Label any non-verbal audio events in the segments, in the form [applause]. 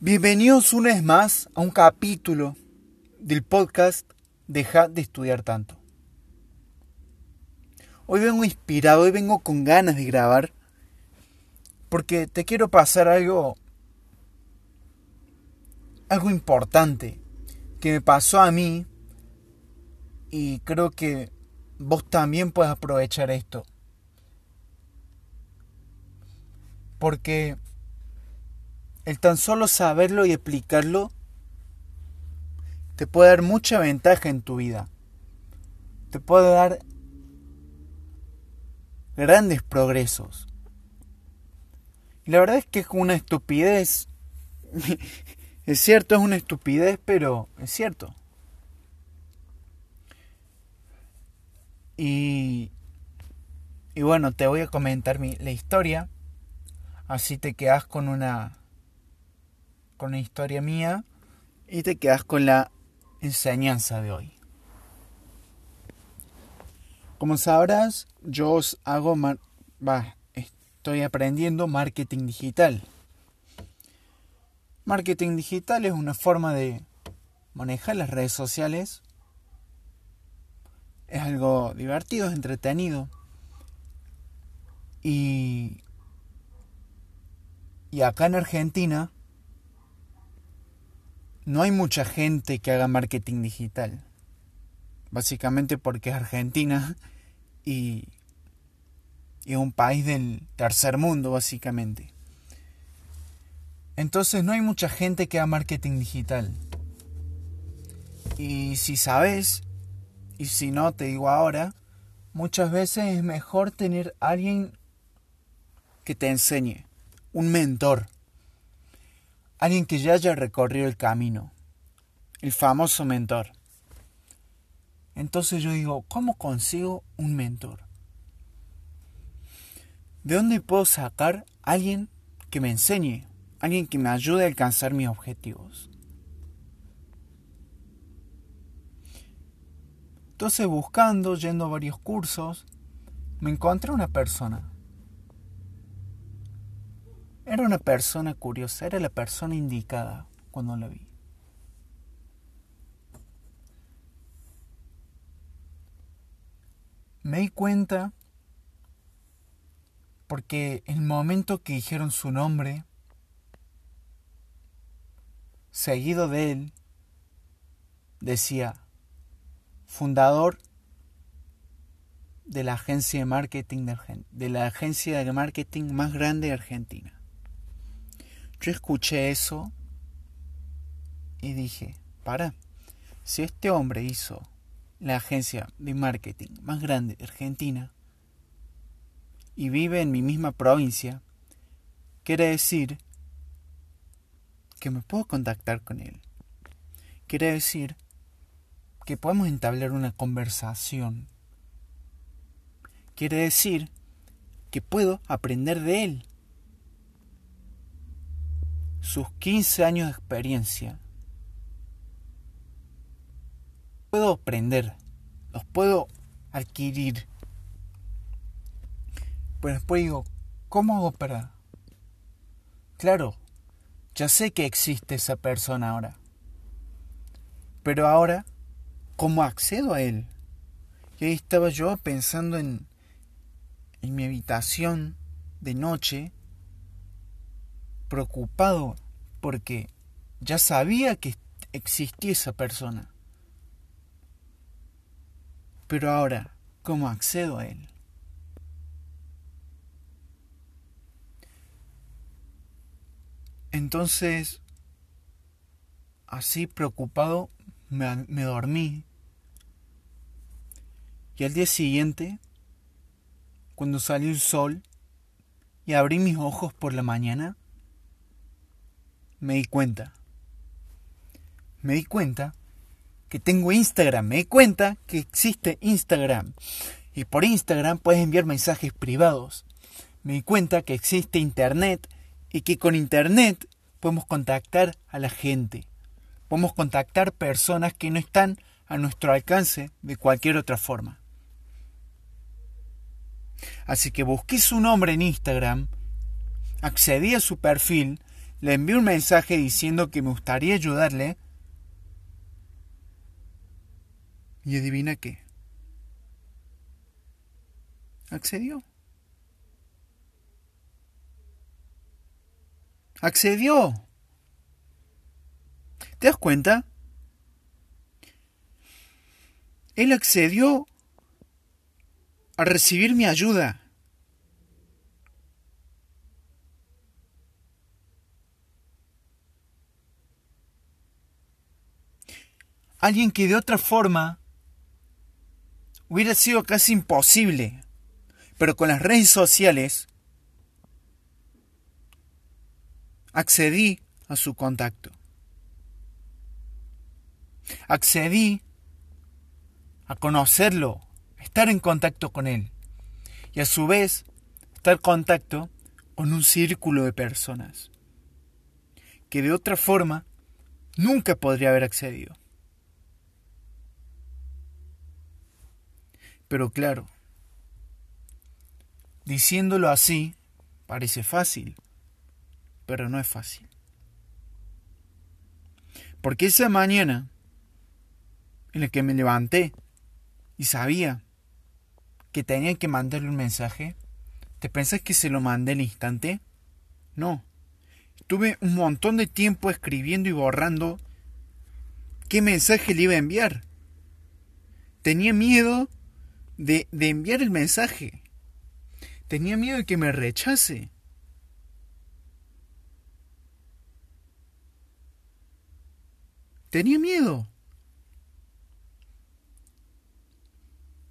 Bienvenidos una vez más a un capítulo del podcast Deja de estudiar tanto. Hoy vengo inspirado, hoy vengo con ganas de grabar porque te quiero pasar algo algo importante que me pasó a mí y creo que vos también puedes aprovechar esto. Porque el tan solo saberlo y explicarlo te puede dar mucha ventaja en tu vida. Te puede dar grandes progresos. Y la verdad es que es una estupidez. [laughs] es cierto, es una estupidez, pero es cierto. Y, y bueno, te voy a comentar mi, la historia. Así te quedas con una con la historia mía y te quedas con la enseñanza de hoy. Como sabrás, yo hago, estoy aprendiendo marketing digital. Marketing digital es una forma de manejar las redes sociales. Es algo divertido, es entretenido. Y, y acá en Argentina no hay mucha gente que haga marketing digital. Básicamente porque es Argentina y, es un país del tercer mundo, básicamente. Entonces no hay mucha gente que haga marketing digital. Y si sabes, y si no, te digo ahora, muchas veces es mejor tener alguien que te enseñe, un mentor alguien que ya haya recorrido el camino, el famoso mentor. Entonces yo digo, ¿cómo consigo un mentor? ¿De dónde puedo sacar alguien que me enseñe, alguien que me ayude a alcanzar mis objetivos? Entonces buscando, yendo a varios cursos, me encontré una persona era una persona curiosa, era la persona indicada cuando la vi. Me di cuenta porque el momento que dijeron su nombre, seguido de él, decía, fundador de la agencia de marketing de, de la agencia de marketing más grande de Argentina. Yo escuché eso y dije, para, si este hombre hizo la agencia de marketing más grande de Argentina y vive en mi misma provincia, quiere decir que me puedo contactar con él. Quiere decir que podemos entablar una conversación. Quiere decir que puedo aprender de él sus 15 años de experiencia, puedo aprender, los puedo adquirir. Pero después digo, ¿cómo hago para...? Claro, ya sé que existe esa persona ahora. Pero ahora, ¿cómo accedo a él? Y ahí estaba yo pensando en, en mi habitación de noche, preocupado porque ya sabía que existía esa persona. Pero ahora, ¿cómo accedo a él? Entonces, así preocupado, me, me, dormí. Y al día siguiente, cuando salió el sol y abrí mis ojos por la mañana, me di cuenta. Me di cuenta que tengo Instagram. Me di cuenta que existe Instagram. Y por Instagram puedes enviar mensajes privados. Me di cuenta que existe Internet y que con Internet podemos contactar a la gente. Podemos contactar personas que no están a nuestro alcance de cualquier otra forma. Así que busqué su nombre en Instagram, accedí a su perfil le envié un mensaje diciendo que me gustaría ayudarle. Y adivina qué. Accedió. Accedió. ¿Te das cuenta? Él accedió a recibir mi ayuda. Alguien que de otra forma hubiera sido casi imposible, pero con las redes sociales accedí a su contacto. Accedí a conocerlo, estar en contacto con él y a su vez estar en contacto con un círculo de personas que de otra forma nunca podría haber accedido. Pero claro, diciéndolo así, parece fácil, pero no es fácil. Porque esa mañana en la que me levanté y sabía que tenía que mandarle un mensaje, ¿te pensás que se lo mandé al instante? No. Tuve un montón de tiempo escribiendo y borrando qué mensaje le iba a enviar. Tenía miedo de, enviar el mensaje. Tenía miedo de que me rechace. Tenía miedo.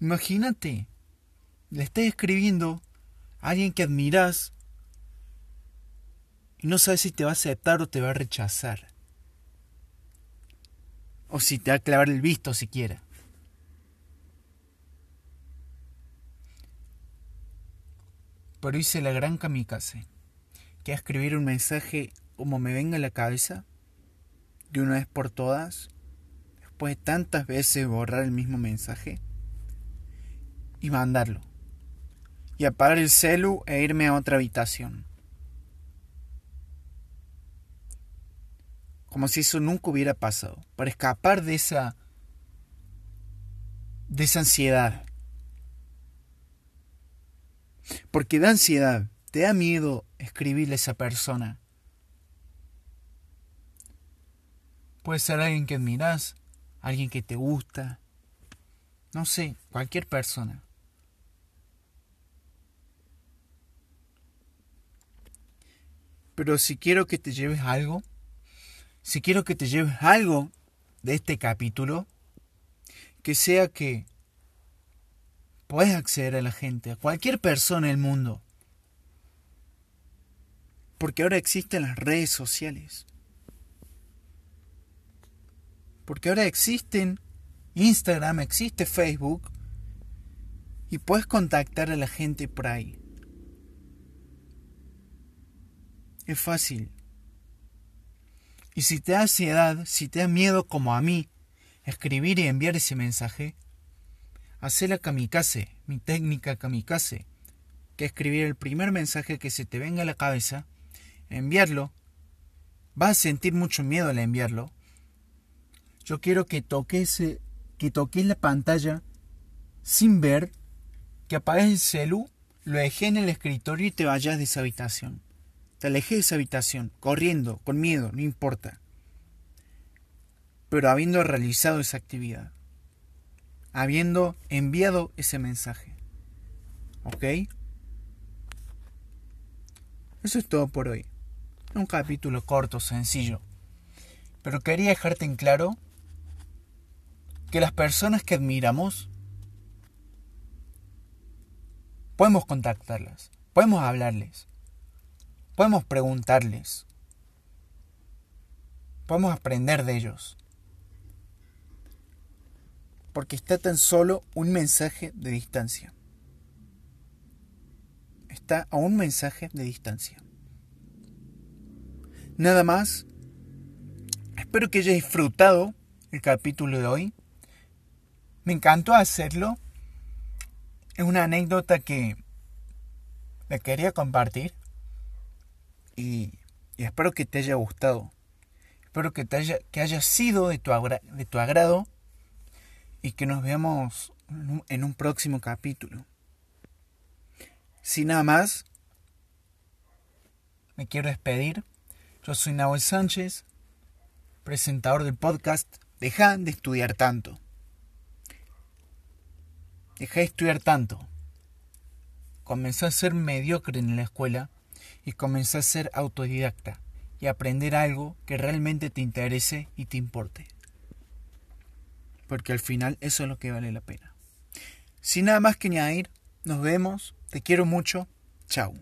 Imagínate, le estás escribiendo a alguien que admiras y no sabes si te va a aceptar o te va a rechazar. O si te va a clavar el visto siquiera. Pero hice la gran kamikaze, que es escribir un mensaje como me venga a la cabeza, de una vez por todas, después de tantas veces borrar el mismo mensaje, y mandarlo, y apagar el celu e irme a otra habitación. Como si eso nunca hubiera pasado, para escapar de esa de esa ansiedad porque da ansiedad, te da miedo escribirle a esa persona. Puede ser alguien que admiras, alguien que te gusta, no sé, cualquier persona. Pero si quiero que te lleves algo, si quiero que te lleves algo de este capítulo, que sea que Puedes acceder a la gente, a cualquier persona del mundo. Porque ahora existen las redes sociales. Porque ahora existen Instagram, existe Facebook. Y puedes contactar a la gente por ahí. Es fácil. Y si te da ansiedad, si te da miedo como a mí, escribir y enviar ese mensaje, Hacé la kamikaze, mi técnica kamikaze, que escribir el primer mensaje que se te venga a la cabeza, enviarlo, vas a sentir mucho miedo al enviarlo. Yo quiero que toques, que toques la pantalla sin ver, que apagues el celu, lo dejé en el escritorio y te vayas de esa habitación. Te alejé de esa habitación, corriendo, con miedo, no importa. Pero habiendo realizado esa actividad habiendo enviado ese mensaje. ¿Ok? Eso es todo por hoy. Un capítulo corto, sencillo. Pero quería dejarte en claro que las personas que admiramos podemos contactarlas, podemos hablarles, podemos preguntarles, podemos aprender de ellos porque está tan solo un mensaje de distancia. Está a un mensaje de distancia. Nada más. Espero que hayas disfrutado el capítulo de hoy. Me encantó hacerlo. Es una anécdota que me quería compartir. Y espero que te haya gustado. Espero que, haya, sido de tu agrado y que nos veamos en un próximo capítulo. Sin nada más, me quiero despedir. Yo soy Nahuel Sánchez, presentador del podcast Deja de estudiar tanto. Deja de estudiar tanto. Comencé a ser mediocre en la escuela y comencé a ser autodidacta y aprender algo que realmente te interese y te importe. Porque al final eso es lo que vale la pena. Sin nada más que añadir, nos vemos, te quiero mucho, chao.